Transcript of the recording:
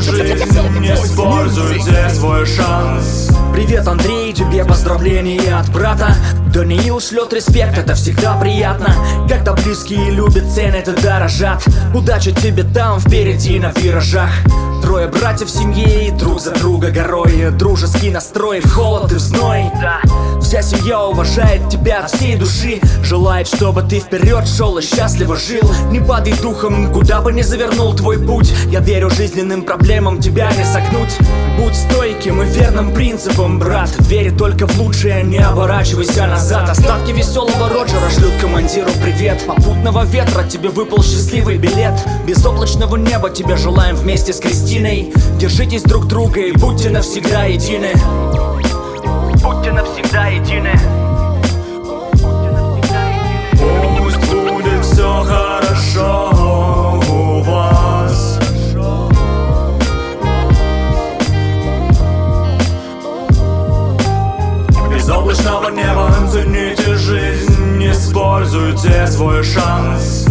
жизнь, не используйте свой шанс. Привет, Андрей, тебе поздравления от брата. Даниил шлет респект, это всегда приятно. Когда близкие любят, ценят и дорожат. Удачи тебе там, впереди на виражах Трое братьев в семье и друг за друга горой. Дружеский настрой в холод и в зной Вся семья уважает тебя от всей души. Желает, чтобы ты вперед шел и счастливо жил. Не падай духом, куда бы ни завернул твой путь. Я верю жизненным проблемам тебя не согнуть. Будь стойким и верным принципом, брат. Верь только в лучшее, не оборачивайся назад. Остатки веселого Роджера шлют командиру привет. Попутного ветра тебе выпал счастливый билет. Безоблачного неба тебе желаем вместе с Кристиной. Держитесь друг друга и будьте навсегда едины. Будьте навсегда едины Без облачного неба цените жизнь используйте свой шанс